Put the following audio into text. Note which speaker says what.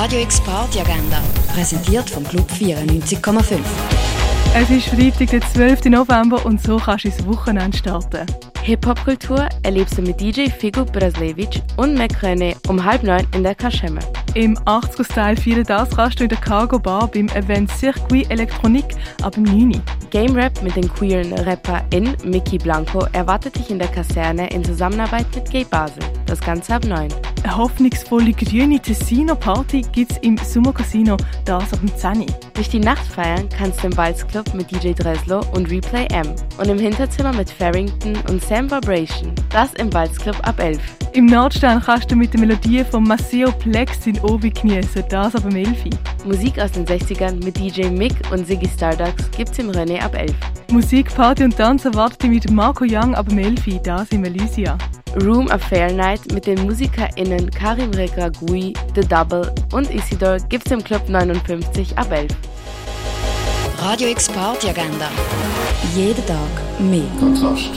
Speaker 1: Radio X Party Agenda, präsentiert vom Club 94,5.
Speaker 2: Es ist Freitag, der 12. November und so kannst du ins Wochenende starten.
Speaker 3: Hip-Hop-Kultur erlebst du mit DJ Figo Braslevich und Mac René um halb neun in der Kaschemme.
Speaker 2: Im 80er-Style feiern das kannst du in der Cargo Bar beim Event Circuit Elektronik ab dem 9.
Speaker 3: Game Rap mit dem queeren Rapper in Mickey Blanco erwartet dich in der Kaserne in Zusammenarbeit mit Gay Basel. Das Ganze ab 9.
Speaker 2: Eine hoffnungsvolle grüne Tessino-Party gibt es im Sumo Casino, das ab dem 10.
Speaker 3: Durch die Nacht feiern kannst du im Walzclub mit DJ Dreslo und Replay M und im Hinterzimmer mit Farrington und Sam Vibration. Das im Walzclub ab 11.
Speaker 2: Im Nordstern kannst du mit der Melodie von Maceo Plex in Obi genießen, das ab dem 11.
Speaker 3: Musik aus den 60ern mit DJ Mick und Ziggy Stardust gibt's im René ab 11.
Speaker 2: Musik, Party und Tanz erwartet dich mit Marco Young ab dem 11. das in Elysia.
Speaker 3: Room Affair Night mit den MusikerInnen Karim Regragui, The Double und Isidor gibt's im Club 59 ab 11.
Speaker 1: Radio X Party Agenda. Jeden Tag mehr.
Speaker 4: Kontrast.